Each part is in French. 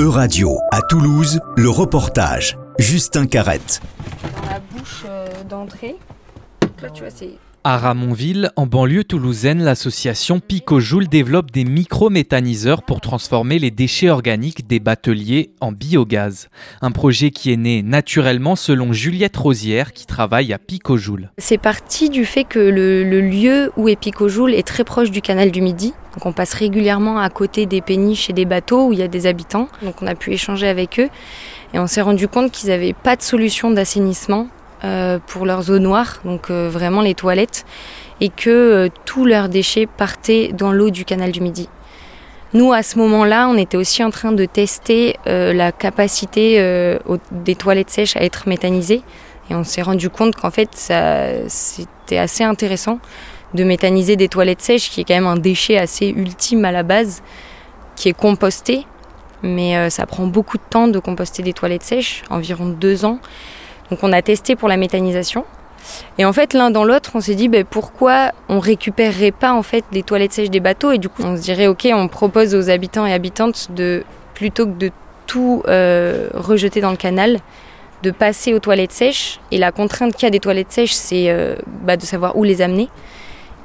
E-Radio, à Toulouse, le reportage. Justin Carrette. Dans la bouche euh, d'entrée. Là, tu vois, c'est À Ramonville, en banlieue toulousaine, l'association Picojoule développe des micro-méthaniseurs pour transformer les déchets organiques des bateliers en biogaz. Un projet qui est né naturellement selon Juliette Rosière qui travaille à Picojoule. C'est parti du fait que le, lieu où est Picojoule est très proche du canal du Midi. Donc on passe régulièrement à côté des péniches et des bateaux où il y a des habitants. Donc on a pu échanger avec eux et on s'est rendu compte qu'ils n'avaient pas de solution d'assainissement pour leurs eaux noires, donc euh, vraiment les toilettes, et que euh, tous leurs déchets partaient dans l'eau du canal du Midi. Nous, à ce moment-là, on était aussi en train de tester euh, la capacité euh, des toilettes sèches à être méthanisées. Et on s'est rendu compte qu'en fait, c'était assez intéressant de méthaniser des toilettes sèches, qui est quand même un déchet assez ultime à la base, qui est composté. Mais euh, ça prend beaucoup de temps de composter des toilettes sèches, environ deux ans. Donc on a testé pour la méthanisation. Et en fait, l'un dans l'autre, on s'est dit ben, pourquoi on récupérerait pas en fait les toilettes sèches des bateaux? Et du coup on se dirait ok, on propose aux habitants et habitantes de plutôt que de tout euh, rejeter dans le canal, de passer aux toilettes sèches. Et la contrainte qu'il y a des toilettes sèches, c'est euh, bah, de savoir où les amener.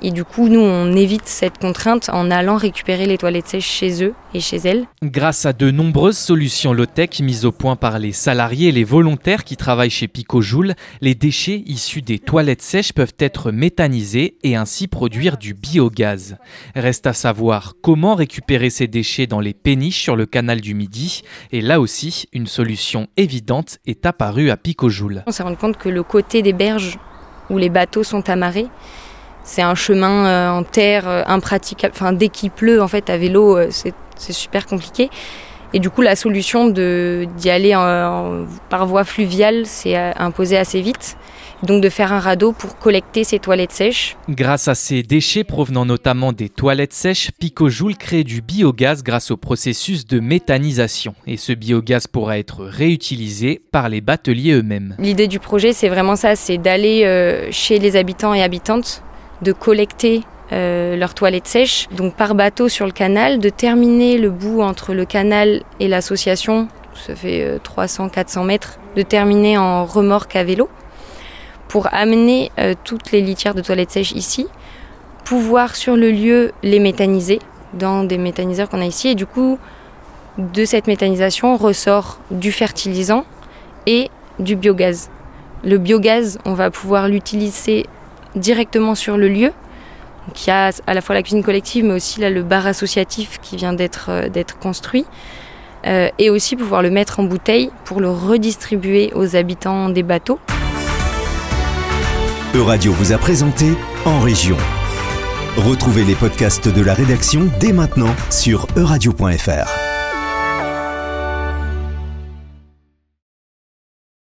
Et du coup, nous, on évite cette contrainte en allant récupérer les toilettes sèches chez eux et chez elles. Grâce à de nombreuses solutions low-tech mises au point par les salariés et les volontaires qui travaillent chez Picojoule, les déchets issus des toilettes sèches peuvent être méthanisés et ainsi produire du biogaz. Reste à savoir comment récupérer ces déchets dans les péniches sur le canal du Midi. Et là aussi, une solution évidente est apparue à Picojoule. On s'est rendu compte que le côté des berges où les bateaux sont amarrés, c'est un chemin euh, en terre euh, impraticable. Enfin, dès qu'il pleut, en fait, à vélo, euh, c'est super compliqué. Et du coup, la solution d'y aller en- en- par voie fluviale s'est imposée assez vite. Donc, de faire un radeau pour collecter ces toilettes sèches. Grâce à ces déchets provenant notamment des toilettes sèches, Picojoule crée du biogaz grâce au processus de méthanisation. Et ce biogaz pourra être réutilisé par les bateliers eux-mêmes. L'idée du projet, c'est vraiment ça, c'est d'aller chez les habitants et habitantes, de collecter euh, leurs toilettes sèches, donc par bateau sur le canal, de terminer le bout entre le canal et l'association, ça fait 300-400 mètres, de terminer en remorque à vélo, pour amener euh, toutes les litières de toilettes sèches ici, pouvoir sur le lieu les méthaniser dans des méthaniseurs qu'on a ici, et du coup, de cette méthanisation ressort du fertilisant et du biogaz. Le biogaz, on va pouvoir l'utiliser directement sur le lieu. Donc, il y a à la fois la cuisine collective, mais aussi là, le bar associatif qui vient d'être euh, construit. Euh, et aussi pouvoir le mettre en bouteille pour le redistribuer aux habitants des bateaux. E-Radio vous a présenté En Région. Retrouvez les podcasts de la rédaction dès maintenant sur euradio.fr.